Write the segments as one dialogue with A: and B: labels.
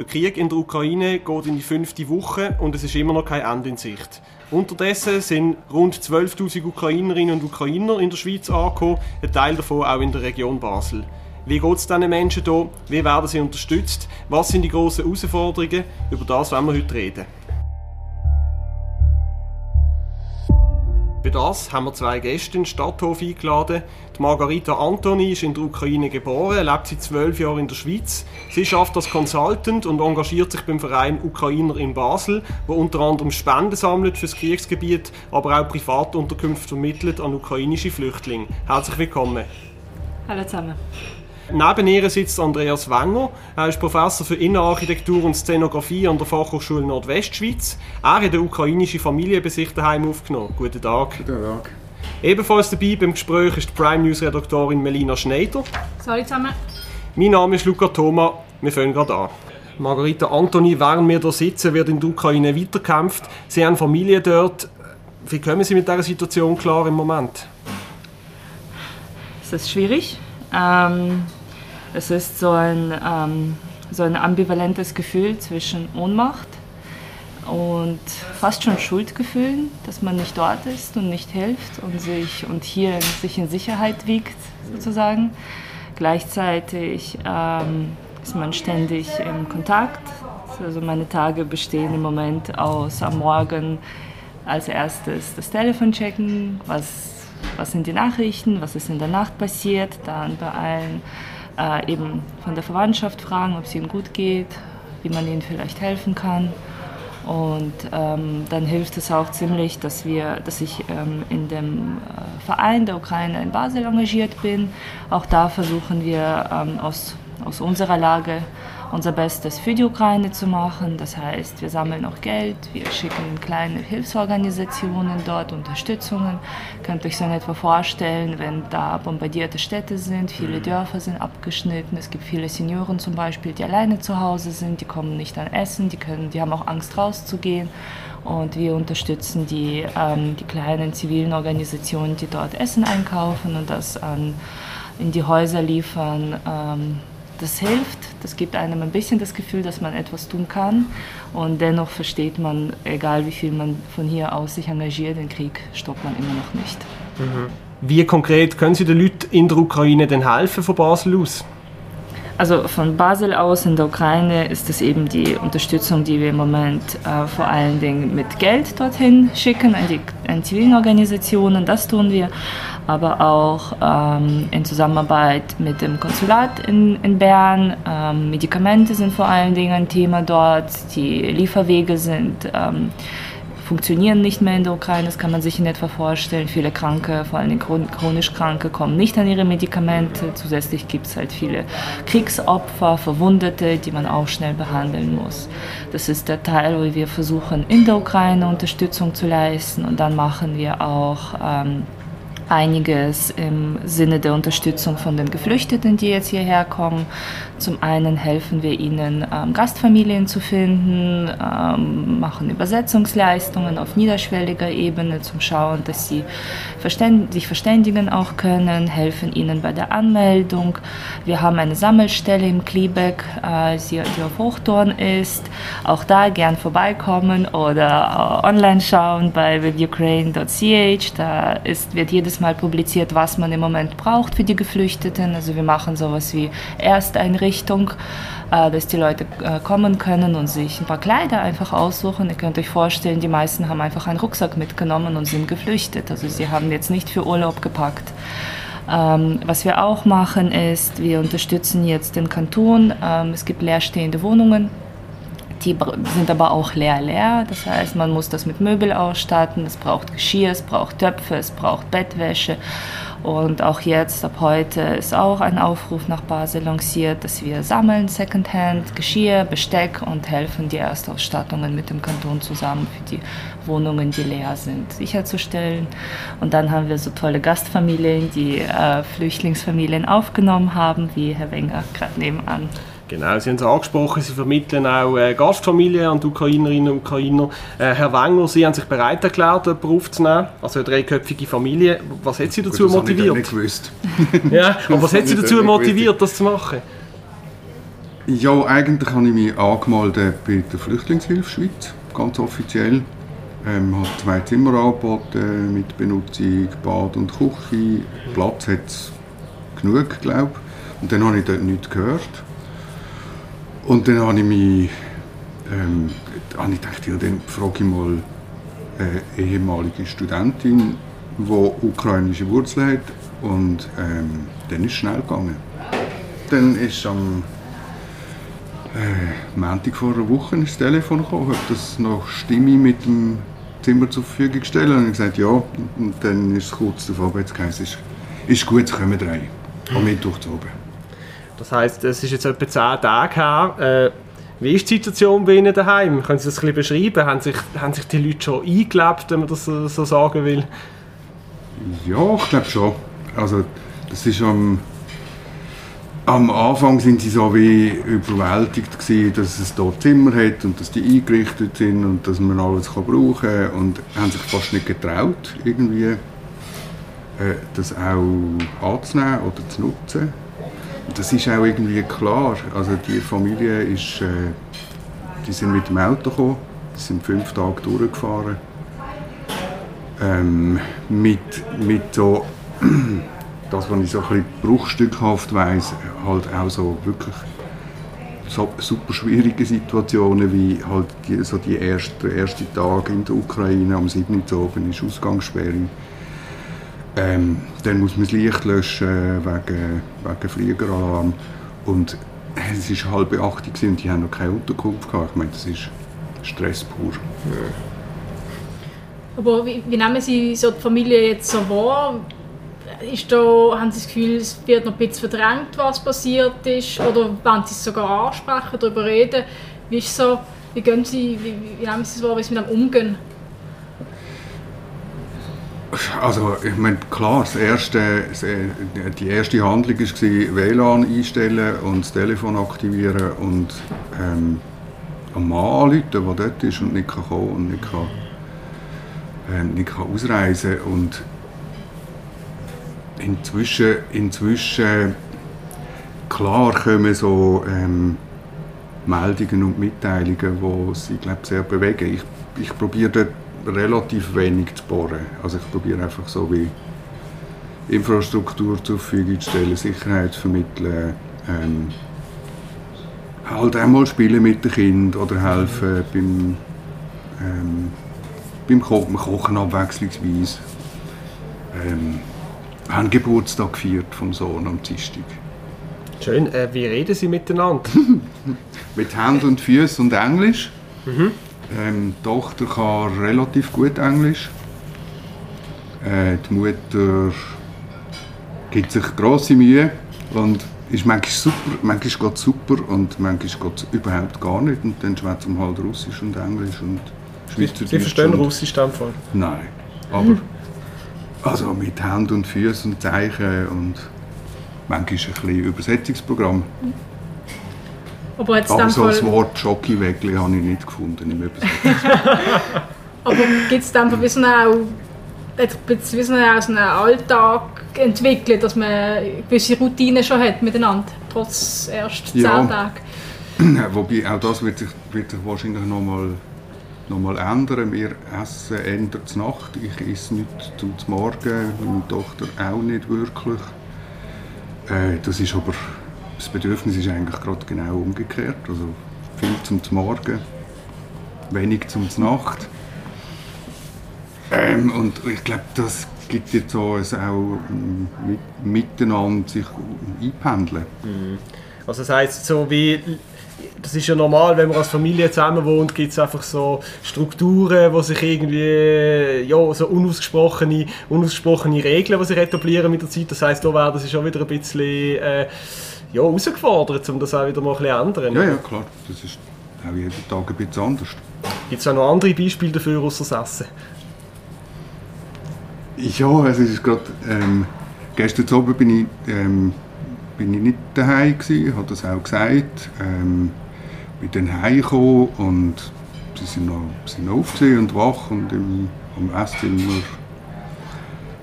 A: Der Krieg in der Ukraine geht in die fünfte Woche und es ist immer noch kein Ende in Sicht. Unterdessen sind rund 12.000 Ukrainerinnen und Ukrainer in der Schweiz angekommen, ein Teil davon auch in der Region Basel. Wie geht es diesen Menschen hier? Wie werden sie unterstützt? Was sind die grossen Herausforderungen? Über das wollen wir heute reden. Für das haben wir zwei Gäste in den Stadthof eingeladen. Die Margarita Antoni ist in der Ukraine geboren, lebt seit zwölf Jahren in der Schweiz. Sie schafft als Consultant und engagiert sich beim Verein Ukrainer in Basel, wo unter anderem Spenden sammelt fürs Kriegsgebiet, aber auch Privatunterkünfte vermittelt an ukrainische Flüchtlinge. Herzlich willkommen.
B: Hallo zusammen.
A: Neben ihr sitzt Andreas Wenger. Er ist Professor für Innenarchitektur und Szenografie an der Fachhochschule Nordwestschweiz. Er hat eine ukrainische Familie bei sich daheim aufgenommen. Guten Tag.
C: Guten Tag.
A: Ebenfalls dabei beim Gespräch ist die Prime News Redaktorin Melina Schneider.
B: Hallo zusammen.
A: Mein Name ist Luca Thoma. Wir fangen gerade an. Margarita Antoni, während wir hier sitzen, wird in der Ukraine weiterkämpft. Sie haben Familie dort. Wie kommen Sie mit dieser Situation klar im Moment?
B: Es ist schwierig. Ähm, es ist so ein, ähm, so ein ambivalentes Gefühl zwischen Ohnmacht und fast schon Schuldgefühlen, dass man nicht dort ist und nicht hilft und sich und hier sich in Sicherheit wiegt sozusagen. Gleichzeitig ähm, ist man ständig im Kontakt. Also meine Tage bestehen im Moment aus am Morgen als erstes das Telefon checken, was, was sind die Nachrichten, was ist in der Nacht passiert, dann bei allen äh, eben von der Verwandtschaft fragen, ob es ihnen gut geht, wie man ihnen vielleicht helfen kann. Und ähm, dann hilft es auch ziemlich, dass, wir, dass ich ähm, in dem äh, Verein der Ukraine in Basel engagiert bin. Auch da versuchen wir ähm, aus, aus unserer Lage unser Bestes für die Ukraine zu machen. Das heißt, wir sammeln auch Geld, wir schicken kleine Hilfsorganisationen dort, Unterstützungen. Ihr könnt euch so in etwa vorstellen, wenn da bombardierte Städte sind, viele mhm. Dörfer sind abgeschnitten, es gibt viele Senioren zum Beispiel, die alleine zu Hause sind, die kommen nicht an Essen, die, können, die haben auch Angst rauszugehen. Und wir unterstützen die, ähm, die kleinen zivilen Organisationen, die dort Essen einkaufen und das an, in die Häuser liefern. Ähm, das hilft, das gibt einem ein bisschen das Gefühl, dass man etwas tun kann und dennoch versteht man, egal wie viel man von hier aus sich engagiert, den Krieg stoppt man immer noch nicht.
A: Mhm. Wie konkret können Sie den Leuten in der Ukraine denn helfen von Basel aus?
B: Also von Basel aus in der Ukraine ist es eben die Unterstützung, die wir im Moment äh, vor allen Dingen mit Geld dorthin schicken, an die an zivilen Organisationen, das tun wir, aber auch ähm, in Zusammenarbeit mit dem Konsulat in, in Bern. Ähm, Medikamente sind vor allen Dingen ein Thema dort, die Lieferwege sind. Ähm, funktionieren nicht mehr in der Ukraine, das kann man sich in etwa vorstellen. Viele Kranke, vor allem chronisch Kranke, kommen nicht an ihre Medikamente. Zusätzlich gibt es halt viele Kriegsopfer, Verwundete, die man auch schnell behandeln muss. Das ist der Teil, wo wir versuchen, in der Ukraine Unterstützung zu leisten und dann machen wir auch ähm, einiges im Sinne der Unterstützung von den Geflüchteten, die jetzt hierher kommen. Zum einen helfen wir ihnen, ähm, Gastfamilien zu finden, ähm, machen Übersetzungsleistungen auf niederschwelliger Ebene zum Schauen, dass sie sich verständigen auch können, helfen ihnen bei der Anmeldung. Wir haben eine Sammelstelle im Klebeck, äh, die auf Hochtorn ist. Auch da gern vorbeikommen oder äh, online schauen bei withukraine.ch. Da ist, wird jedes Mal publiziert, was man im Moment braucht für die Geflüchteten. Also wir machen sowas wie Ersteinrichtung, äh, dass die Leute äh, kommen können und sich ein paar Kleider einfach aussuchen. Ihr könnt euch vorstellen, die meisten haben einfach einen Rucksack mitgenommen und sind geflüchtet. Also sie haben jetzt nicht für Urlaub gepackt. Ähm, was wir auch machen ist, wir unterstützen jetzt den Kanton. Ähm, es gibt leerstehende Wohnungen die sind aber auch leer leer. Das heißt, man muss das mit Möbel ausstatten. Es braucht Geschirr, es braucht Töpfe, es braucht Bettwäsche. Und auch jetzt, ab heute, ist auch ein Aufruf nach Basel lanciert, dass wir sammeln Secondhand, Geschirr, Besteck und helfen, die Erstausstattungen mit dem Kanton zusammen für die Wohnungen, die leer sind, sicherzustellen. Und dann haben wir so tolle Gastfamilien, die äh, Flüchtlingsfamilien aufgenommen haben, wie Herr Wenger gerade nebenan.
A: Genau, Sie haben es angesprochen, Sie vermitteln auch äh, Gastfamilien an die Ukrainerinnen und Ukrainer. Äh, Herr Wenger, Sie haben sich bereit erklärt, jemanden aufzunehmen, also eine dreiköpfige Familie. Was hat Sie dazu Gut, motiviert?
C: Das ich nicht gewusst.
A: ja, und was hat Sie dazu motiviert, das zu machen?
C: Ja, eigentlich habe ich mich angemeldet bei der Flüchtlingshilfe Schweiz, ganz offiziell. Ähm, habe zwei Zimmer angeboten mit Benutzung Bad und Küche. Platz hat es genug, glaube ich. Und dann habe ich dort nichts gehört. Und dann habe ich mich ähm, gedacht, ja, dann frage ich mal eine ehemalige Studentin, die ukrainische Wurzeln hat. Und ähm, dann ist es schnell gegangen. Dann ist am äh, Montag vor einer Woche das Telefon gekommen, ob das noch Stimme mit dem Zimmer zur Verfügung stellen. Und ich gesagt, ja. Und dann ist es kurz davor, jetzt geheißen, ist, ist gut, es kommen drei. Am Mittwoch zu oben.
A: Das heisst, es ist jetzt etwa zehn Tage her. Äh, wie ist die Situation bei Ihnen daheim? Können Sie das ein bisschen beschreiben? Haben sich, haben sich die Leute schon eingelebt, wenn man das so, sagen will?
C: Ja, ich glaube schon. Also, das ist am, am Anfang sind sie so wie überwältigt gewesen, dass es dort Zimmer hat und dass die eingerichtet sind und dass man alles kann brauchen kann und haben sich fast nicht getraut, irgendwie äh, das auch anzunehmen oder zu nutzen. Das ist auch irgendwie klar. Also die Familie ist, äh, die sind mit dem Auto gekommen, die sind fünf Tage durchgefahren. Ähm, mit, mit so, das, was ich so ein bisschen bruchstückhaft weiss, halt auch so wirklich so super schwierige Situationen, wie halt die, so die erste, erste Tag in der Ukraine am 7. Oben ist Ausgangssperre ähm, dann muss man das Licht löschen wegen, wegen Fliegeralarm. Und es war halb acht und die haben noch keine Unterkunft gehabt. Ich meine, das ist Stress pur. Ja.
D: Aber wie, wie, nehmen Sie so die Familie jetzt so wahr? Ist da, haben Sie das Gefühl, es wird noch ein bisschen verdrängt, was passiert ist? Oder wollen Sie es sogar ansprechen, darüber reden? Wie, ist so, wie, gehen Sie, wie, wie nehmen Sie es wahr, wie Sie mit dem umgehen?
C: Also, ich meine, klar, das erste, die erste Handlung war WLAN einstellen und das Telefon aktivieren und ähm, einen Mann anrufen, der dort ist und nicht kann kommen und nicht, kann, äh, nicht kann ausreisen und inzwischen, inzwischen klar kommen so ähm, Meldungen und Mitteilungen, die sie glaub, sehr bewegen. Ich, ich probiere dort relativ wenig zu bohren. Also ich probiere einfach so wie Infrastruktur zur Verfügung zu stellen, Sicherheit zu vermitteln, ähm, halt einmal spielen mit den Kindern oder helfen beim, ähm, beim Kochen, Kochen abwechslungsweise. Ähm, wir haben Geburtstag gefeiert vom Sohn am Dienstag.
A: Schön. Äh, wie reden Sie miteinander?
C: mit Händen und Füßen und Englisch. Mhm. Ähm, die Tochter kann relativ gut Englisch. Äh, die Mutter gibt sich grosse Mühe und ist manchmal super, manchmal geht es super und manchmal geht es überhaupt gar nicht und dann schwätzen wir halt Russisch und Englisch und
A: Schweizerdeutsch. Sie verstehen und, Russisch dann voll?
C: Nein, aber mhm. also mit Händen und Füßen und Zeichen und manchmal ein bisschen Übersetzungsprogramm. Mhm. Aber, jetzt Aber so das Wort Schockiwägli habe ich nicht gefunden im
D: Aber gibt es dann so auch wie so einen Alltag entwickelt, dass man gewisse Routinen schon hat miteinander, trotz erst zehn ja. Tagen?
C: Wobei auch das wird sich, wird sich wahrscheinlich noch mal, noch mal ändern. Wir essen ändert zur Nacht. Ich esse nicht zum Morgen, meine Tochter auch nicht wirklich. Äh, das ist aber das Bedürfnis ist eigentlich gerade genau umgekehrt. Also viel zum Morgen, wenig zum Nacht. Ähm, und ich glaube, das gibt jetzt so ein auch mit, miteinander sich einpendeln.
A: Mhm. Also das heisst, so wie das ist ja normal, wenn man als Familie zusammen wohnt, gibt es einfach so Strukturen, wo sich irgendwie ja, so unausgesprochene, unausgesprochene Regeln, die sich etablieren mit der Zeit. Das heisst, da werden sie schon wieder ein bisschen äh, ja, herausgefordert, um das auch wieder mal ein bisschen ändern.
C: Ja, ja, klar. Das ist auch jeden Tag ein bisschen anders.
A: Gibt es auch noch andere Beispiele dafür, außer das Essen?
C: Ja, es ist gerade... Ähm, gestern Abend bin ich, ähm, bin ich nicht daheim gewesen, habe das auch gesagt. Ähm, bin dann heimgekommen und sie sind noch, sind noch aufgesehen und wach und im, am Esszimmer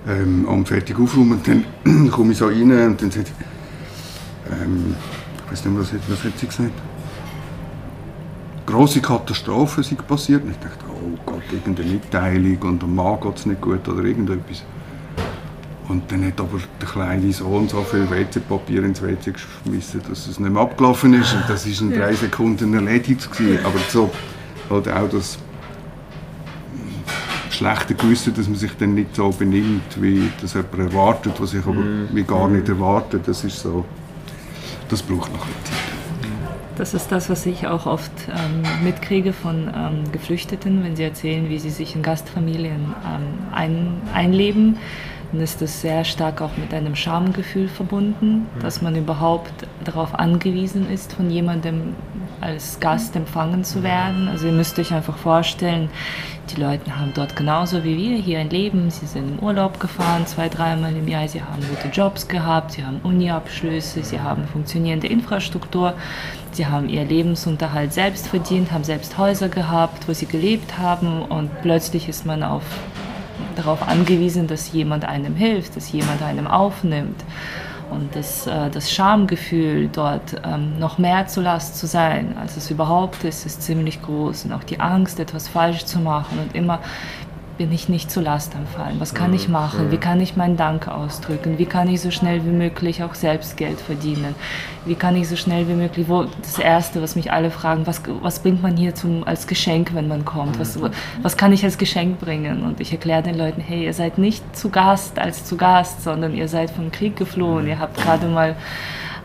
C: ähm, am fertig aufräumen. Und dann komme ich so rein und dann sagt ähm, ich weiß nicht mehr, was, hat- was hat sie gesagt? Grosse Katastrophen sind passiert. Und ich dachte, oh Gott, irgendeine Mitteilung und dem Mann geht es nicht gut oder irgendetwas. Und dann hat aber der kleine Sohn so viel WC-Papier ins WC geschmissen, dass es nicht mehr abgelaufen ist. Und das ist in drei Sekunden erledigt. Gewesen. Aber so, halt auch das schlechte Gewissen, dass man sich dann nicht so benimmt, wie das jemand erwartet, was ich aber wie gar nicht erwartet. Das ist so, das braucht noch ein bisschen Zeit.
B: Das ist das, was ich auch oft ähm, mitkriege von ähm, Geflüchteten, wenn sie erzählen, wie sie sich in Gastfamilien ähm, ein, einleben. Dann ist das sehr stark auch mit einem Schamgefühl verbunden, dass man überhaupt darauf angewiesen ist, von jemandem als Gast empfangen zu werden. Also ihr müsst euch einfach vorstellen, die Leute haben dort genauso wie wir hier ein Leben. Sie sind im Urlaub gefahren, zwei, dreimal im Jahr. Sie haben gute Jobs gehabt, sie haben Uni-Abschlüsse, sie haben funktionierende Infrastruktur. Sie haben ihr Lebensunterhalt selbst verdient, haben selbst Häuser gehabt, wo sie gelebt haben und plötzlich ist man auf, darauf angewiesen, dass jemand einem hilft, dass jemand einem aufnimmt. Und das, äh, das Schamgefühl, dort ähm, noch mehr zu Last zu sein, als es überhaupt ist, ist ziemlich groß. Und auch die Angst, etwas falsch zu machen und immer bin ich nicht zu Last am Fallen. Was kann ich machen? Wie kann ich meinen Dank ausdrücken? Wie kann ich so schnell wie möglich auch selbst Geld verdienen? Wie kann ich so schnell wie möglich, wo das Erste, was mich alle fragen, was, was bringt man hier zum, als Geschenk, wenn man kommt? Was, was kann ich als Geschenk bringen? Und ich erkläre den Leuten, hey, ihr seid nicht zu Gast als zu Gast, sondern ihr seid vom Krieg geflohen. Ihr habt gerade mal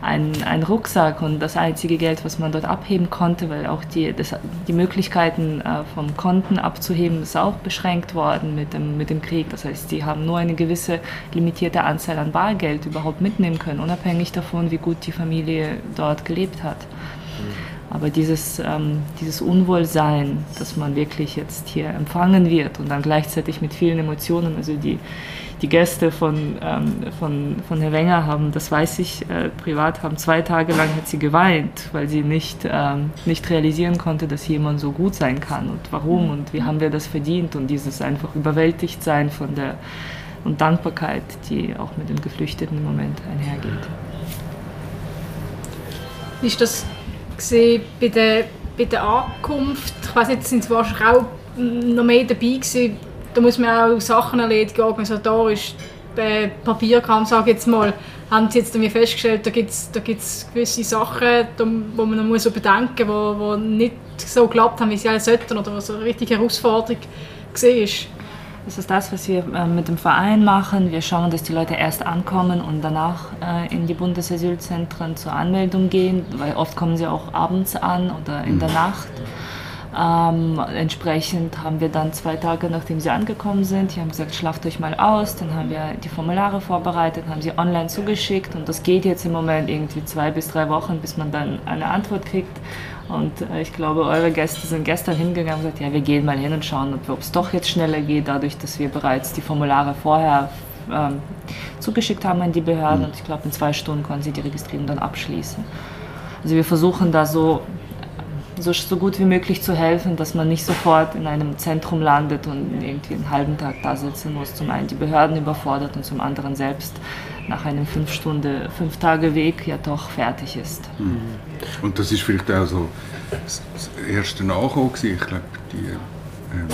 B: einen, einen Rucksack und das einzige Geld, was man dort abheben konnte, weil auch die, das, die Möglichkeiten äh, vom Konten abzuheben, ist auch beschränkt worden mit dem, mit dem Krieg. Das heißt, die haben nur eine gewisse limitierte Anzahl an Bargeld überhaupt mitnehmen können, unabhängig davon, wie gut die Familie dort gelebt hat. Aber dieses, ähm, dieses Unwohlsein, dass man wirklich jetzt hier empfangen wird und dann gleichzeitig mit vielen Emotionen, also die, die Gäste von, ähm, von, von Herr Wenger haben, das weiß ich äh, privat, haben zwei Tage lang hat sie geweint, weil sie nicht, ähm, nicht realisieren konnte, dass jemand so gut sein kann und warum und wie haben wir das verdient und dieses einfach überwältigt sein von der und Dankbarkeit, die auch mit dem Geflüchteten im Moment einhergeht.
D: Ist das bei der, bei der Ankunft? Ich weiß nicht, sind wahrscheinlich auch noch mehr dabei gewesen. Da muss man auch Sachen erledigen, organisatorisch, äh, Papierkram, sage ich jetzt mal. Haben Sie jetzt mir festgestellt, da gibt es da gibt's gewisse Sachen, da, wo man noch muss so bedenken muss, wo, wo nicht so geklappt haben, wie sie alle sollten oder was eine richtige Herausforderung war?
B: Das ist das, was wir äh, mit dem Verein machen. Wir schauen, dass die Leute erst ankommen und danach äh, in die Bundesasylzentren zur Anmeldung gehen, weil oft kommen sie auch abends an oder in der Nacht. Ähm, entsprechend haben wir dann zwei Tage, nachdem sie angekommen sind, die haben gesagt, schlaft euch mal aus. Dann haben wir die Formulare vorbereitet, haben sie online zugeschickt und das geht jetzt im Moment irgendwie zwei bis drei Wochen, bis man dann eine Antwort kriegt. Und äh, ich glaube, eure Gäste sind gestern hingegangen und gesagt, ja, wir gehen mal hin und schauen, ob es doch jetzt schneller geht, dadurch, dass wir bereits die Formulare vorher ähm, zugeschickt haben an die Behörden. Und ich glaube, in zwei Stunden konnten sie die Registrierung dann abschließen. Also wir versuchen da so so, so gut wie möglich zu helfen, dass man nicht sofort in einem Zentrum landet und irgendwie einen halben Tag da sitzen muss. Zum einen die Behörden überfordert und zum anderen selbst nach einem fünf Stunde, fünf Tage Weg ja doch fertig ist.
C: Und das ist vielleicht auch so das erste gewesen. Ich glaube, die ähm,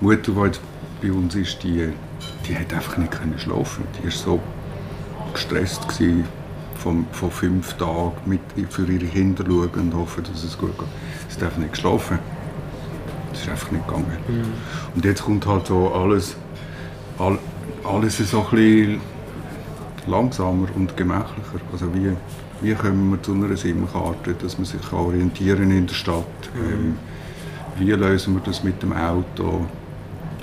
C: Mutter, die jetzt bei uns ist, die, die hat einfach nicht können schlafen. Die war so gestresst gewesen vom, von fünf Tagen mit für ihre Kinder schauen und hoffen, dass es gut geht. Sie einfach nicht geschlafen. Das ist einfach nicht gegangen. Und jetzt kommt halt so alles, all, alles so ein bisschen langsamer und gemächlicher. Also wie, wie kommen wir zu einer SIM-Karte, dass man sich orientieren in der Stadt? Ähm, wie lösen wir das mit dem Auto,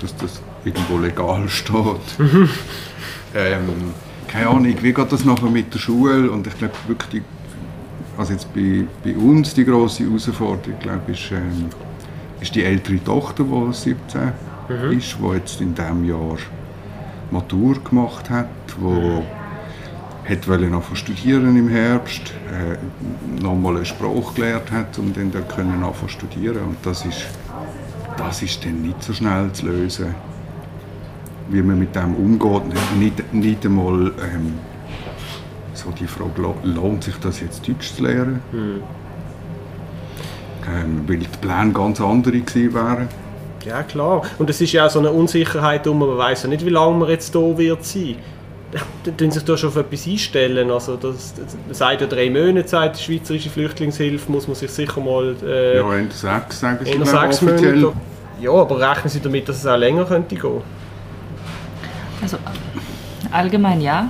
C: dass das irgendwo legal steht? ähm, keine Ahnung, wie geht das nachher mit der Schule? Und ich glaube wirklich, die, also jetzt bei, bei uns die grosse Herausforderung, glaube ich, ist, ähm, ist die ältere Tochter, die 17 ist, die jetzt in diesem Jahr Matur gemacht hat, wo hat wollte noch studieren im Herbst, äh, nochmal eine Sprache gelernt hat, um dann dort können studieren. Und das ist, das ist dann nicht so schnell zu lösen, wie man mit dem umgeht. Nicht, nicht einmal ähm, so die Frage, lohnt sich das jetzt Deutsch zu lernen? Mhm. Ähm, weil die Pläne ganz andere gewesen wären.
A: Ja, klar. Und es ist ja auch so eine Unsicherheit, um man weiß ja nicht, wie lange man jetzt hier wird sein. Da tun sich da schon auf etwas einstellen. Also das, das, seit ja drei Monaten, seit die Schweizerische Flüchtlingshilfe, muss man sich sicher mal...
C: Äh, ja, in sechs, sagen
A: Sie sechs offiziell. Monate. Ja, aber rechnen Sie damit, dass es auch länger könnte gehen?
B: Also allgemein ja,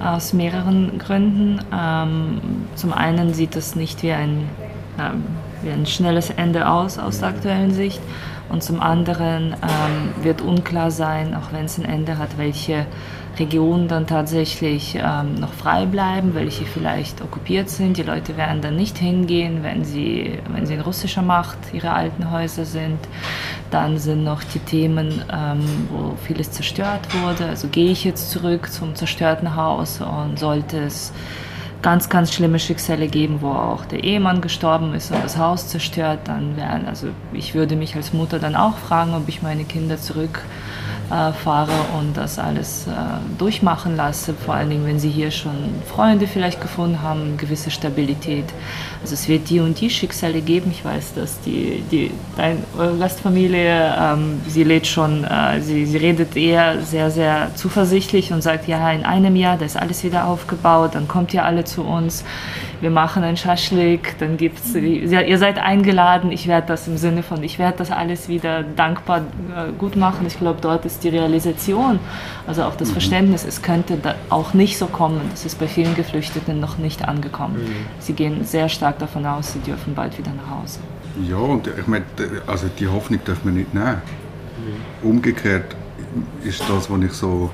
B: aus mehreren Gründen. Ähm, zum einen sieht es nicht wie ein, ähm, wie ein schnelles Ende aus, aus der aktuellen Sicht. Und zum anderen ähm, wird unklar sein, auch wenn es ein Ende hat, welche Regionen dann tatsächlich ähm, noch frei bleiben, welche vielleicht okkupiert sind. Die Leute werden dann nicht hingehen, wenn sie, wenn sie in russischer Macht ihre alten Häuser sind. Dann sind noch die Themen, ähm, wo vieles zerstört wurde. Also gehe ich jetzt zurück zum zerstörten Haus und sollte es ganz, ganz schlimme Schicksale geben, wo auch der Ehemann gestorben ist und das Haus zerstört, dann wären, also ich würde mich als Mutter dann auch fragen, ob ich meine Kinder zurück äh, fahre und das alles äh, durchmachen lasse, vor allen Dingen, wenn sie hier schon Freunde vielleicht gefunden haben, gewisse Stabilität. Also es wird die und die Schicksale geben. Ich weiß, dass die, die dein, eure Gastfamilie, ähm, sie lädt schon, äh, sie, sie redet eher sehr, sehr zuversichtlich und sagt, ja, in einem Jahr, da ist alles wieder aufgebaut, dann kommt ihr alle zu uns wir machen ein Schaschlik, dann gibt's, ihr seid eingeladen, ich werde das im Sinne von, ich werde das alles wieder dankbar äh, gut machen. Ich glaube, dort ist die Realisation, also auch das mhm. Verständnis, es könnte auch nicht so kommen. Das ist bei vielen Geflüchteten noch nicht angekommen. Mhm. Sie gehen sehr stark davon aus, sie dürfen bald wieder nach Hause.
C: Ja, und ich meine, also die Hoffnung darf man nicht nehmen. Mhm. Umgekehrt ist das, was ich so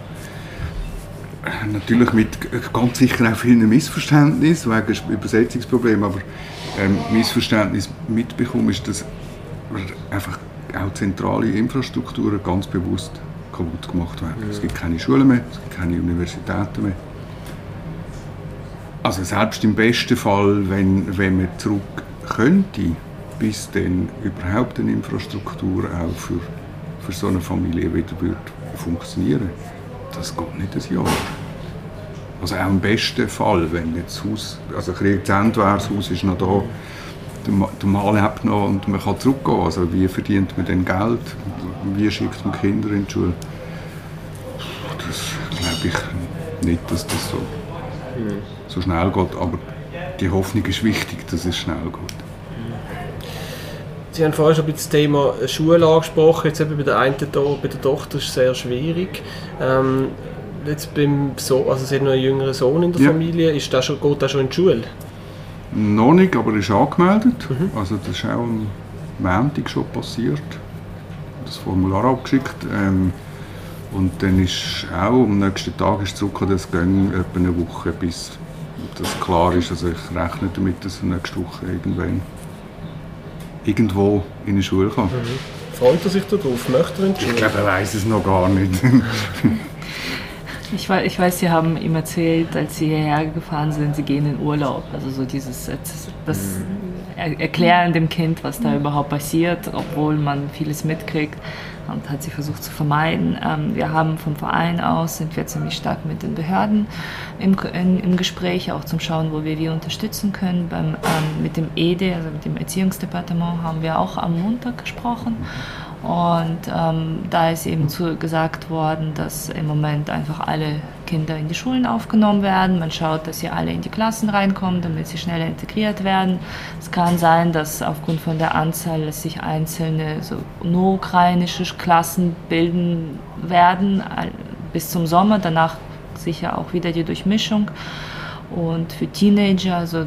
C: natürlich mit ganz sicher auch vielen Missverständnissen wegen Übersetzungsproblemen, aber ähm, Missverständnis mitbekommen ist, dass einfach auch zentrale Infrastrukturen ganz bewusst kaputt gemacht werden. Ja. Es gibt keine Schulen mehr, es gibt keine Universitäten mehr. Also selbst im besten Fall, wenn, wenn man zurück könnte, bis dann überhaupt eine Infrastruktur auch für, für so eine Familie wieder wird funktionieren das geht nicht ein Jahr. Also auch im besten Fall, wenn jetzt das Haus, also Krieg zu Ende wäre, das Haus ist noch da, Mann lebt noch und man kann zurückgehen. Also wie verdient man denn Geld? Wie schickt man Kinder in die Schule? Das glaube ich nicht, dass das so, so schnell geht. Aber die Hoffnung ist wichtig, dass es schnell geht.
A: Sie haben vorhin schon das Thema Schule angesprochen. Jetzt eben bei der einen bei der Tochter ist es sehr schwierig. Ähm, jetzt beim so also Sie haben noch einen jüngeren Sohn in der ja. Familie. Ist der schon, geht der schon in die Schule?
C: Noch nicht, aber er ist angemeldet. Mhm. Also das ist auch am Montag schon passiert. Das Formular abgeschickt. Ähm, und dann ist auch am nächsten Tag ist zurück, das ging etwa eine Woche, bis das klar ist. Also ich rechne damit, dass er nächste Woche irgendwann irgendwo in die Schule kann. Mhm.
A: Freut er sich darauf? Möchte er in die Schule?
C: Ich glaube, er weiß es noch gar nicht.
B: Ich weiß, ich weiß, Sie haben ihm erzählt, als Sie hierher gefahren sind, Sie gehen in Urlaub. Also so dieses das mhm. Erklären dem Kind, was da überhaupt passiert, obwohl man vieles mitkriegt und hat sie versucht zu vermeiden. Ähm, wir haben vom Verein aus, sind wir ziemlich stark mit den Behörden im, in, im Gespräch, auch zum Schauen, wo wir wie unterstützen können. Beim, ähm, mit dem EDE, also mit dem Erziehungsdepartement, haben wir auch am Montag gesprochen. Und ähm, da ist eben zu, gesagt worden, dass im Moment einfach alle Kinder in die Schulen aufgenommen werden. Man schaut, dass sie alle in die Klassen reinkommen, damit sie schneller integriert werden. Es kann sein, dass aufgrund von der Anzahl dass sich einzelne so nur ukrainische Klassen bilden werden bis zum Sommer. Danach sicher auch wieder die Durchmischung. Und für Teenager, also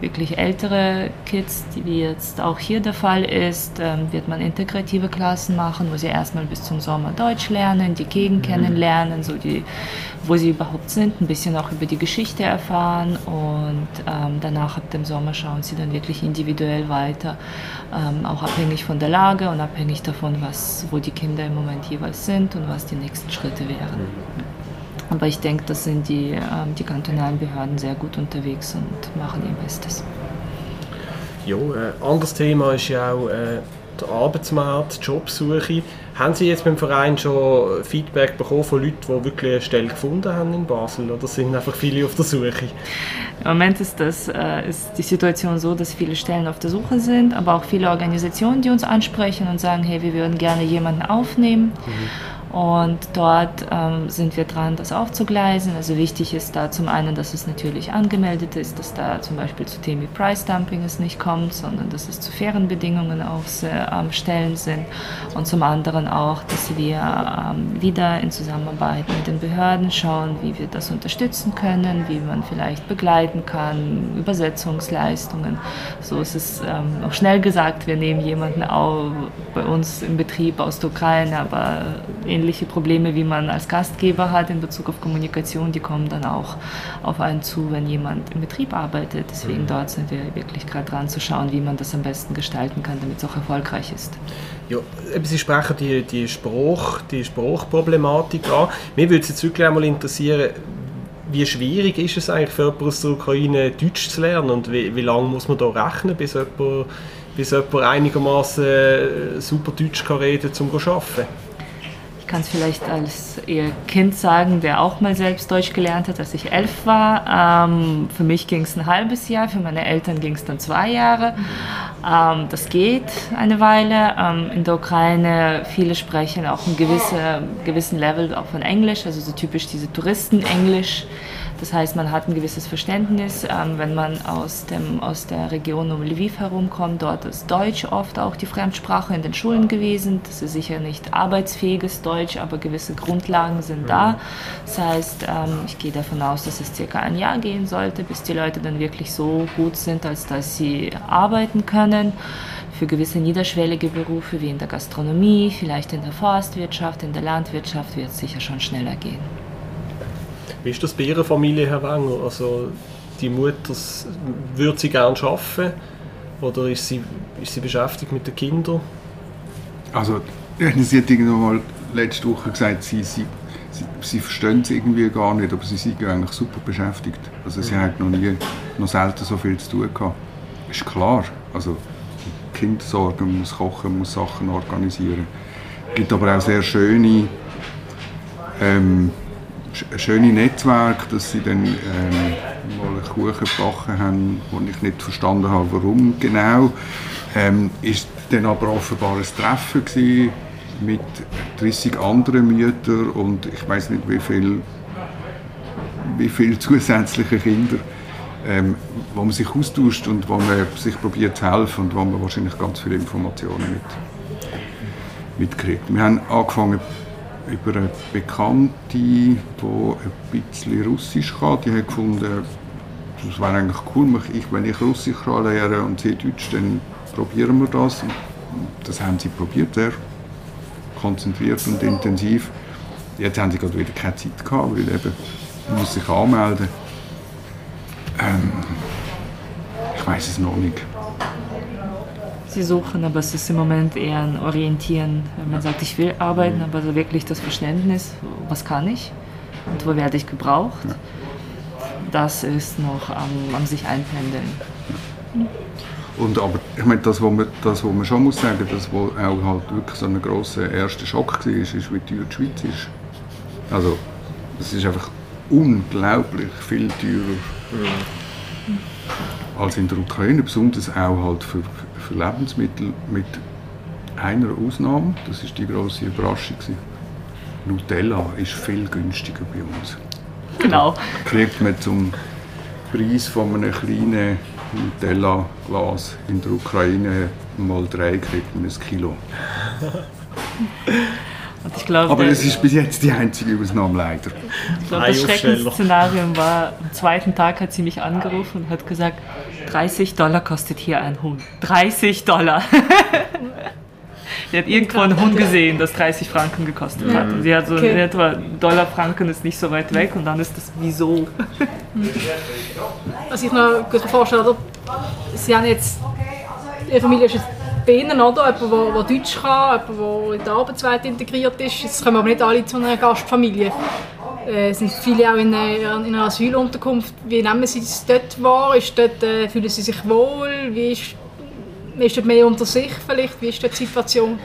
B: wirklich ältere Kids, wie jetzt auch hier der Fall ist, ähm, wird man integrative Klassen machen, wo sie erstmal bis zum Sommer Deutsch lernen, die Gegend mhm. kennenlernen, so die, wo sie überhaupt sind, ein bisschen auch über die Geschichte erfahren und ähm, danach ab dem Sommer schauen sie dann wirklich individuell weiter, ähm, auch abhängig von der Lage und abhängig davon, was, wo die Kinder im Moment jeweils sind und was die nächsten Schritte wären. Aber ich denke, das sind die, äh, die kantonalen Behörden sehr gut unterwegs und machen ihr Bestes.
A: Ja, ein äh, anderes Thema ist ja auch äh, der Arbeitsmarkt, die Jobsuche. Haben Sie jetzt beim Verein schon Feedback bekommen von Leuten, die wirklich eine Stelle gefunden haben in Basel? Oder sind einfach viele auf der Suche?
B: Im Moment ist, das, äh, ist die Situation so, dass viele Stellen auf der Suche sind, aber auch viele Organisationen, die uns ansprechen und sagen, hey, wir würden gerne jemanden aufnehmen. Mhm. Und dort ähm, sind wir dran, das aufzugleisen. Also wichtig ist da zum einen, dass es natürlich angemeldet ist, dass da zum Beispiel zu Themen wie Price Dumping es nicht kommt, sondern dass es zu fairen Bedingungen auf ähm, Stellen sind. Und zum anderen auch, dass wir ähm, wieder in Zusammenarbeit mit den Behörden schauen, wie wir das unterstützen können, wie man vielleicht begleiten kann, Übersetzungsleistungen. So ist es ähm, auch schnell gesagt, wir nehmen jemanden auch bei uns im Betrieb aus der Ukraine, aber ähnliche Probleme, wie man als Gastgeber hat in Bezug auf Kommunikation, die kommen dann auch auf einen zu, wenn jemand im Betrieb arbeitet. Deswegen mhm. dort sind wir wirklich gerade dran zu schauen, wie man das am besten gestalten kann, damit es auch erfolgreich ist.
A: Ja, Sie sprechen die, die, Spruch, die Spruchproblematik an. Mir würde es jetzt wirklich einmal interessieren, wie schwierig ist es eigentlich für jemanden aus der Ukraine Deutsch zu lernen und wie, wie lange muss man da rechnen, bis jemand, bis jemand einigermaßen äh, super Deutsch kann reden kann, um zu arbeiten?
B: Ich kann es vielleicht als ihr Kind sagen, der auch mal selbst Deutsch gelernt hat, als ich elf war. Ähm, für mich ging es ein halbes Jahr, für meine Eltern ging es dann zwei Jahre. Ähm, das geht eine Weile. Ähm, in der Ukraine, viele sprechen auch ein gewisse, gewissen Level auch von Englisch, also so typisch diese Touristen-Englisch. Das heißt, man hat ein gewisses Verständnis, ähm, wenn man aus, dem, aus der Region um Lviv herumkommt. Dort ist Deutsch oft auch die Fremdsprache in den Schulen gewesen. Das ist sicher nicht arbeitsfähiges Deutsch, aber gewisse Grundlagen sind da. Das heißt, ähm, ich gehe davon aus, dass es circa ein Jahr gehen sollte, bis die Leute dann wirklich so gut sind, als dass sie arbeiten können für gewisse niederschwellige Berufe wie in der Gastronomie, vielleicht in der Forstwirtschaft, in der Landwirtschaft wird es sicher schon schneller gehen.
A: Wie ist das bei Ihrer Familie, Herr Wenger? Also die Mutter würde sie gerne arbeiten oder ist sie, ist sie beschäftigt mit den Kindern?
C: Also sie hat irgendwann mal letzte Woche gesagt, sie, sie, sie, sie verstehen es irgendwie gar nicht, aber sie sind eigentlich super beschäftigt. Also sie mhm. hat noch nie, noch selten so viel zu tun gehabt. Ist klar, also Kind sorgen, muss kochen, muss Sachen organisieren. Es gibt aber auch sehr schöne ähm, schöne Netzwerk, dass sie dann ähm, mal einen Kuchen gebacken haben, wo ich nicht verstanden habe, warum genau. Ähm, ist dann aber offenbar ein Treffen gewesen mit 30 anderen Müttern und ich weiß nicht wie viel wie viele zusätzliche Kinder, ähm, wo man sich austauscht und wo man sich probiert zu helfen und wo man wahrscheinlich ganz viele Informationen mit, mitkriegt. Wir haben angefangen über eine Bekannte, die ein bisschen Russisch kann. Die hat gefunden, das wäre eigentlich cool, wenn ich Russisch kann lernen und sie Deutsch, dann probieren wir das. Und das haben sie probiert, sehr konzentriert und intensiv. Jetzt haben sie gerade wieder keine Zeit gehabt, weil eben, muss sich anmelden. Ähm, ich weiß es noch nicht
B: sie suchen, aber es ist im Moment eher ein Orientieren. Wenn man sagt, ich will arbeiten, aber so wirklich das Verständnis, was kann ich und wo werde ich gebraucht, das ist noch am, am sich einpendeln.
C: Und aber ich meine, das, was man, das, was man schon muss sagen, das, was auch halt wirklich so ein grosser erster Schock war, ist, ist, wie teuer die Schweiz ist. Also, es ist einfach unglaublich viel teurer ja. Als in der Ukraine, besonders auch halt für, für Lebensmittel mit einer Ausnahme, das ist die große Überraschung. Nutella ist viel günstiger bei uns.
B: Genau.
C: Da kriegt man zum Preis von einem kleinen Nutella-Glas in der Ukraine mal drei kriegt man ein Kilo. Glaub, Aber es ist bis jetzt die einzige Ausnahme leider.
B: Ich glaube, das Schreckensszenario war, am zweiten Tag hat sie mich angerufen und hat gesagt, 30 Dollar kostet hier ein Huhn. 30 Dollar. Sie hat irgendwo einen Hund gesehen, das 30 Franken gekostet hat. Und sie hat so okay. in etwa Dollar Franken ist nicht so weit weg und dann ist das wieso.
D: Was ich noch gut vorstelle, Sie haben jetzt, Ihre Familie ist jetzt bei Ihnen, oder? Jemand, der Deutsch kann, jemand, der in der Arbeitswelt integriert ist. Jetzt kommen aber nicht alle zu einer Gastfamilie. Äh, sind viele auch in einer, in einer Asylunterkunft. Wie nehmen Sie es dort wahr? Ist dort, äh, fühlen Sie sich wohl? Wie ist, ist dort mehr unter sich vielleicht? Wie ist dort die Situation?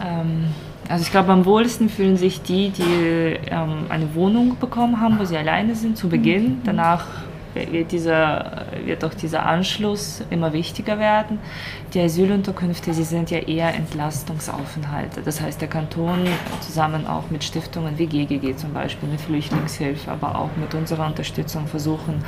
B: Ähm, also ich glaube, am wohlsten fühlen sich die, die ähm, eine Wohnung bekommen haben, wo sie alleine sind zu Beginn. Mhm. Danach wird, dieser, wird auch dieser Anschluss immer wichtiger werden. Die Asylunterkünfte, sie sind ja eher Entlastungsaufenthalte. Das heißt, der Kanton zusammen auch mit Stiftungen wie GGG zum Beispiel, mit Flüchtlingshilfe, aber auch mit unserer Unterstützung versuchen,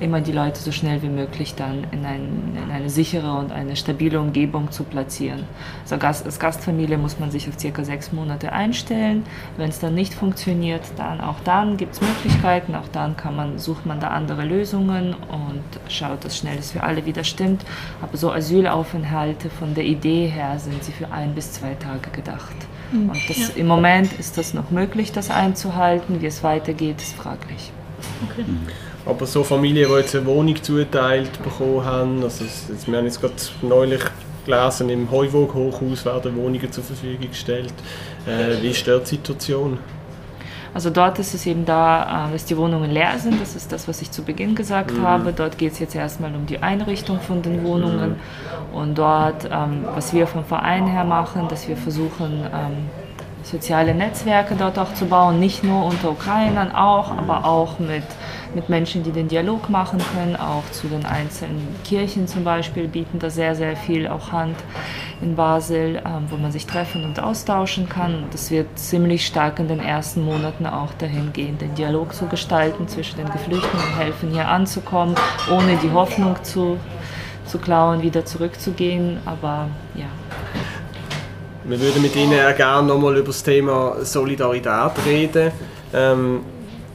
B: immer die Leute so schnell wie möglich dann in, ein, in eine sichere und eine stabile Umgebung zu platzieren. Also als Gastfamilie muss man sich auf circa sechs Monate einstellen. Wenn es dann nicht funktioniert, dann auch dann gibt es Möglichkeiten, auch dann kann man, sucht man da andere Lösungen und schaut, dass schnell es für alle wieder stimmt. Aber so Asylaufenthalte Inhalte von der Idee her sind sie für ein bis zwei Tage gedacht. Mhm. Und das, ja. im Moment ist das noch möglich, das einzuhalten. Wie es weitergeht, ist fraglich.
A: Okay. Aber so Familien, die jetzt eine Wohnung zuteilt bekommen haben, also wir haben jetzt gerade neulich gelesen, im Heuwog-Hochhaus werden Wohnungen zur Verfügung gestellt. Äh, wie ist dort die Situation?
B: Also dort ist es eben da, äh, dass die Wohnungen leer sind. Das ist das, was ich zu Beginn gesagt mhm. habe. Dort geht es jetzt erstmal um die Einrichtung von den Wohnungen. Mhm. Und dort, ähm, was wir vom Verein her machen, dass wir versuchen, ähm, soziale Netzwerke dort auch zu bauen, nicht nur unter Ukrainern auch, aber auch mit, mit Menschen, die den Dialog machen können, auch zu den einzelnen Kirchen zum Beispiel bieten da sehr, sehr viel auch Hand in Basel, ähm, wo man sich treffen und austauschen kann. Das wird ziemlich stark in den ersten Monaten auch dahin gehen, den Dialog zu gestalten zwischen den Geflüchteten und helfen, hier anzukommen, ohne die Hoffnung zu, zu klauen, wieder zurückzugehen. Aber ja.
A: Wir würden mit Ihnen auch gerne nochmal über das Thema Solidarität reden. Ähm,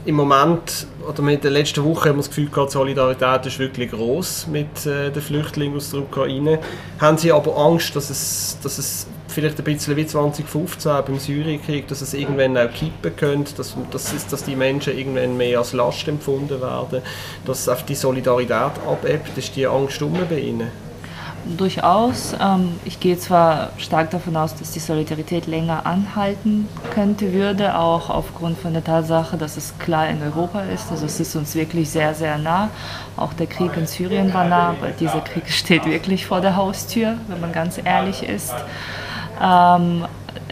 A: Im Moment, oder mit der letzten Woche, haben wir das Gefühl gehabt, Solidarität ist wirklich groß mit äh, den Flüchtlingen aus der Ukraine. Haben Sie aber Angst, dass es, dass es vielleicht ein bisschen wie 2015 beim Syrienkrieg, dass es irgendwann auch kippen könnte, dass, dass, dass die Menschen irgendwann mehr als Last empfunden werden, dass auf die Solidarität abebbt? Ist die Angst um bei Ihnen?
B: Durchaus. Ähm, ich gehe zwar stark davon aus, dass die Solidarität länger anhalten könnte, würde, auch aufgrund von der Tatsache, dass es klar in Europa ist. Also es ist uns wirklich sehr, sehr nah. Auch der Krieg in Syrien war nah, weil dieser Krieg steht wirklich vor der Haustür, wenn man ganz ehrlich ist.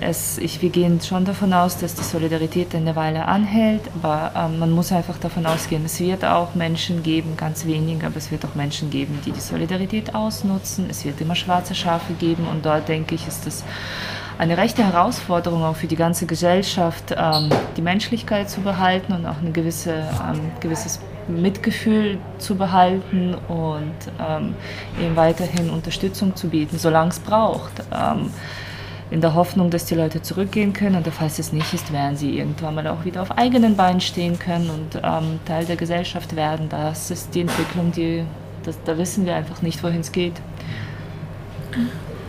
B: Es, ich, wir gehen schon davon aus, dass die Solidarität eine Weile anhält, aber ähm, man muss einfach davon ausgehen, es wird auch Menschen geben, ganz wenige, aber es wird auch Menschen geben, die die Solidarität ausnutzen. Es wird immer schwarze Schafe geben und dort denke ich, ist das eine rechte Herausforderung auch für die ganze Gesellschaft, ähm, die Menschlichkeit zu behalten und auch ein gewisse, ähm, gewisses Mitgefühl zu behalten und ähm, eben weiterhin Unterstützung zu bieten, solange es braucht. Ähm, in der Hoffnung, dass die Leute zurückgehen können. Und falls es nicht ist, werden sie irgendwann mal auch wieder auf eigenen Beinen stehen können und ähm, Teil der Gesellschaft werden. Das ist die Entwicklung, die, das, da wissen wir einfach nicht, wohin es geht.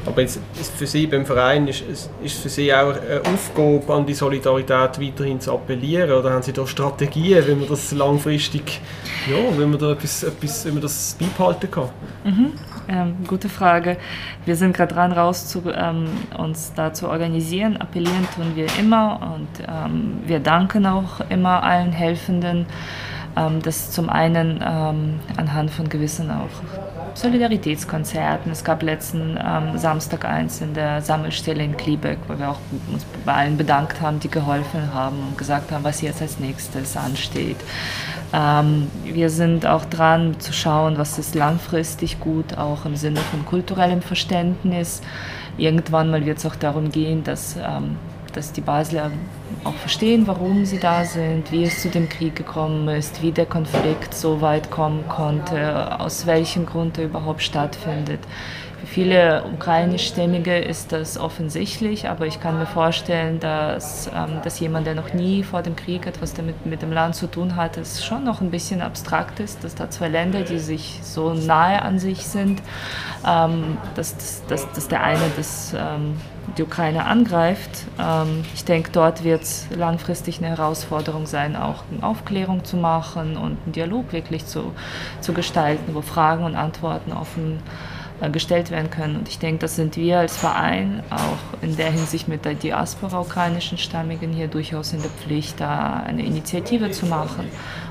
A: Aber jetzt ist für Sie beim Verein ist, ist für Sie auch eine Aufgabe, an die Solidarität weiterhin zu appellieren? Oder haben Sie da Strategien, wie man das langfristig, ja, wenn man da etwas, etwas wenn man das beibehalten kann?
B: Mhm. Ähm, gute Frage. Wir sind gerade dran, raus zu, ähm, uns da zu organisieren. Appellieren tun wir immer und ähm, wir danken auch immer allen Helfenden. Ähm, das zum einen ähm, anhand von gewissen auch Solidaritätskonzerten. Es gab letzten ähm, Samstag eins in der Sammelstelle in Kliebeck, wo wir auch uns bei allen bedankt haben, die geholfen haben und gesagt haben, was jetzt als nächstes ansteht. Wir sind auch dran zu schauen, was ist langfristig gut, auch im Sinne von kulturellem Verständnis. Irgendwann mal wird es auch darum gehen, dass dass die Basler auch verstehen, warum sie da sind, wie es zu dem Krieg gekommen ist, wie der Konflikt so weit kommen konnte, aus welchem Grund er überhaupt stattfindet. Für viele ukrainischstämmige ist das offensichtlich, aber ich kann mir vorstellen, dass, ähm, dass jemand, der noch nie vor dem Krieg etwas damit mit dem Land zu tun hat, es schon noch ein bisschen abstrakt ist, dass da zwei Länder, die sich so nahe an sich sind, ähm, dass, dass, dass, der eine das ähm, die Ukraine angreift. Ähm, ich denke, dort wird es langfristig eine Herausforderung sein, auch eine Aufklärung zu machen und einen Dialog wirklich zu, zu gestalten, wo Fragen und Antworten offen äh, gestellt werden können. Und ich denke, das sind wir als Verein auch in der Hinsicht mit der Diaspora ukrainischen Stammigen hier durchaus in der Pflicht, da eine Initiative zu machen.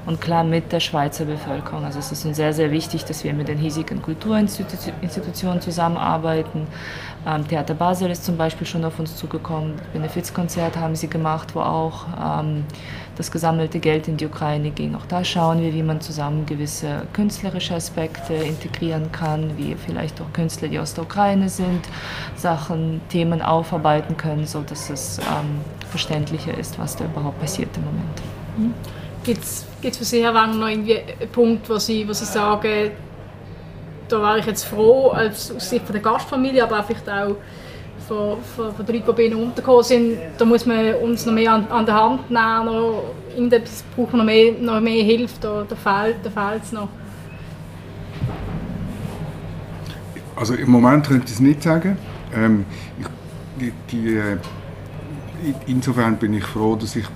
B: Und klar mit der Schweizer Bevölkerung. Also es ist uns sehr, sehr wichtig, dass wir mit den hiesigen Kulturinstitutionen zusammenarbeiten. Ähm, Theater Basel ist zum Beispiel schon auf uns zugekommen. Benefizkonzert haben sie gemacht, wo auch ähm, das gesammelte Geld in die Ukraine ging. Auch da schauen wir, wie man zusammen gewisse künstlerische Aspekte integrieren kann, wie vielleicht auch Künstler, die aus der Ukraine sind, Sachen, Themen aufarbeiten können, sodass es ähm, verständlicher ist, was da überhaupt passiert im Moment.
D: Mhm. Gibt es für Sie, Herr Wang, noch irgendwie einen Punkt, wo Sie, wo Sie sagen, da wäre ich jetzt froh, als aus Sicht der Gastfamilie, aber auch vielleicht auch von, von, von den Leuten, die bei Ihnen untergekommen sind, da muss man uns noch mehr an, an der Hand nehmen, noch, irgendetwas braucht noch mehr, noch mehr Hilfe, da, da fehlt es noch.
C: Also im Moment könnte ich es nicht sagen. Ähm, ich, die, die, äh, insofern bin ich froh, dass ich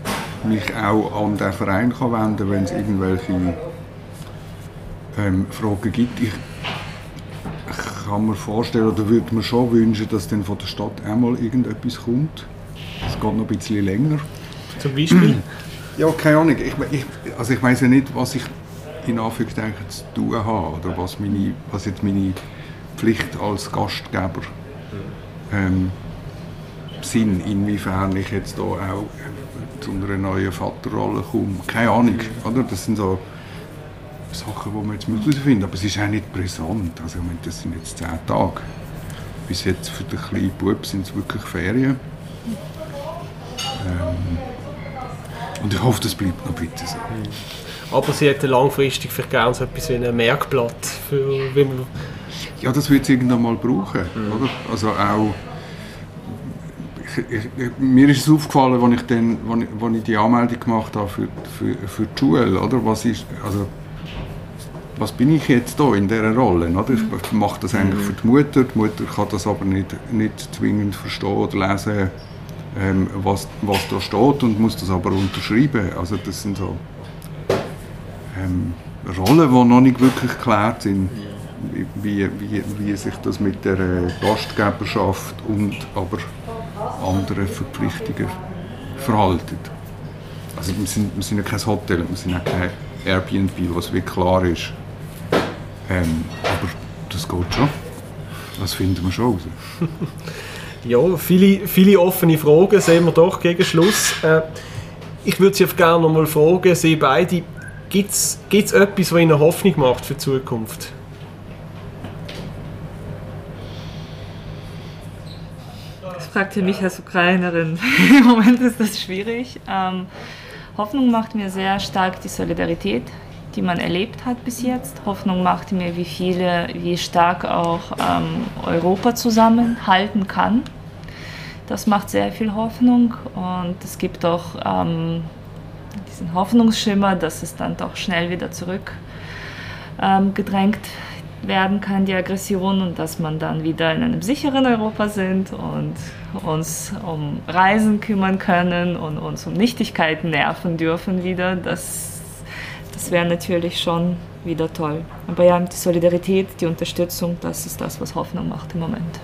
C: mich auch an den Verein kann wenden kann, wenn es irgendwelche ähm, Fragen gibt. Ich, kann mir vorstellen oder würde mir schon wünschen, dass dann von der Stadt einmal irgendetwas kommt. Es geht noch ein bisschen länger.
A: Zum Beispiel?
C: Ja, keine Ahnung. Ich, ich, also ich weiß ja nicht, was ich in Anführungszeichen zu tun habe oder was, meine, was jetzt meine Pflicht als Gastgeber ähm, sind, inwiefern ich jetzt da auch äh, zu einer neuen Vaterrolle komme. Keine Ahnung. Oder? Das sind so Sachen, die man jetzt herausfinden. Aber es ist auch nicht brisant. Also, ich meine, das sind jetzt zehn Tage. Bis jetzt für den kleinen Bub sind es wirklich Ferien. Ähm, und ich hoffe, das bleibt noch bitte so.
A: Aber Sie hätten langfristig vielleicht so etwas wie ein Merkblatt für wie man
C: Ja, das wird es irgendwann mal brauchen. Mhm. Oder? Also auch ich, ich, mir ist es aufgefallen, als ich, dann, als ich, als ich die Anmeldung gemacht habe für, für, für die Schule. Oder? Was ist, also, was bin ich jetzt da in dieser Rolle? Oder? Ich mache das eigentlich für die Mutter. Die Mutter kann das aber nicht, nicht zwingend verstehen oder lesen, ähm, was, was da steht und muss das aber unterschreiben. Also das sind so ähm, Rollen, die noch nicht wirklich geklärt sind, wie, wie, wie sich das mit der Gastgeberschaft und aber anderen Verpflichtungen verhalten. Also wir sind, wir sind ja kein Hotel, wir sind auch kein Airbnb, was wie klar ist. Ähm, aber das geht schon. Das finden wir schon raus.
A: ja, viele, viele offene Fragen sehen wir doch gegen Schluss. Äh, ich würde Sie gerne noch mal fragen, Sie beide, gibt es etwas, was Ihnen Hoffnung macht für die Zukunft?
B: Das fragt ihr mich als Ukrainerin. Im Moment ist das schwierig. Ähm, Hoffnung macht mir sehr stark die Solidarität die man erlebt hat bis jetzt. Hoffnung macht mir, wie viele, wie stark auch ähm, Europa zusammenhalten kann. Das macht sehr viel Hoffnung und es gibt auch ähm, diesen Hoffnungsschimmer, dass es dann doch schnell wieder zurück ähm, werden kann, die Aggression, und dass man dann wieder in einem sicheren Europa sind und uns um Reisen kümmern können und uns um Nichtigkeiten nerven dürfen wieder. Das das wäre natürlich schon wieder toll. Aber ja, die Solidarität, die Unterstützung, das ist das, was Hoffnung macht im Moment.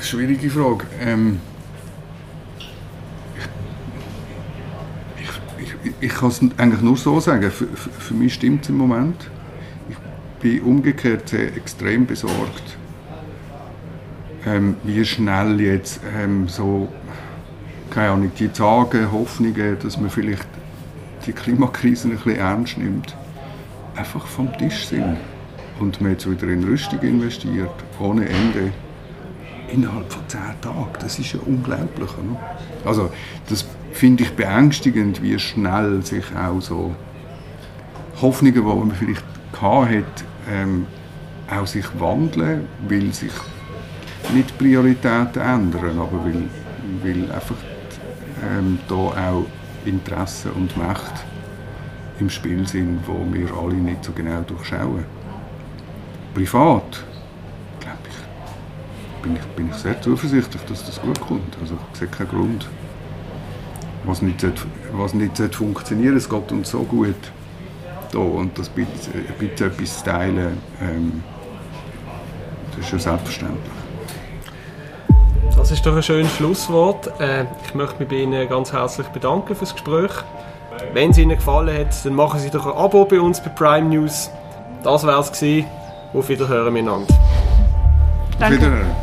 C: Schwierige Frage. Ähm, ich, ich kann es eigentlich nur so sagen. Für, für, für mich stimmt es im Moment. Ich bin umgekehrt sehr extrem besorgt, ähm, wie schnell jetzt ähm, so keine Ahnung, die Tage, Hoffnungen, dass man vielleicht die Klimakrise ein bisschen ernst nimmt, einfach vom Tisch sind. Und man jetzt wieder in Rüstung investiert, ohne Ende, innerhalb von zehn Tagen. Das ist ja unglaublich. Ne? Also das finde ich beängstigend, wie schnell sich auch so Hoffnungen, die man vielleicht hatte, ähm, auch sich wandeln, weil sich nicht Prioritäten ändern, aber weil, weil einfach ähm, da auch Interessen und Macht im Spiel sind, wo wir alle nicht so genau durchschauen. Privat, glaube ich, bin ich, bin ich sehr zuversichtlich, dass das gut kommt. Also ich sehe keinen Grund, was nicht, was nicht funktionieren Es geht uns so gut. da und das ein bisschen etwas teilen, ähm, das ist ja selbstverständlich.
A: Das ist doch ein schönes Schlusswort. Äh, ich möchte mich bei Ihnen ganz herzlich bedanken fürs Gespräch. Wenn es Ihnen gefallen hat, dann machen Sie doch ein Abo bei uns bei Prime News. Das wäre es gewesen. Auf Wiederhören miteinander.
C: Auf Wiederhören.